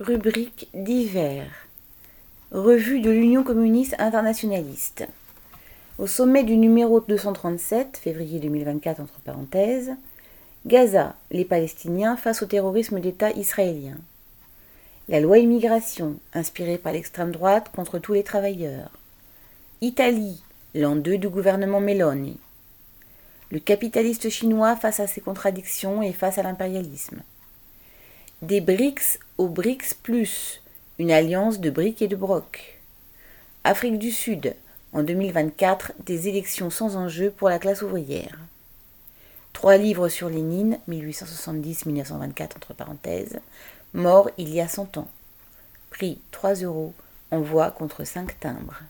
Rubrique divers. Revue de l'Union communiste internationaliste. Au sommet du numéro 237, février 2024 entre parenthèses, Gaza, les Palestiniens face au terrorisme d'État israélien. La loi immigration, inspirée par l'extrême droite contre tous les travailleurs. Italie, l'an 2 du gouvernement Meloni. Le capitaliste chinois face à ses contradictions et face à l'impérialisme. Des BRICS aux BRICS Plus, une alliance de briques et de broc. Afrique du Sud, en 2024, des élections sans enjeu pour la classe ouvrière. Trois livres sur Lénine, 1870-1924 entre parenthèses, mort il y a 100 ans. Prix 3 euros, envoi contre 5 timbres.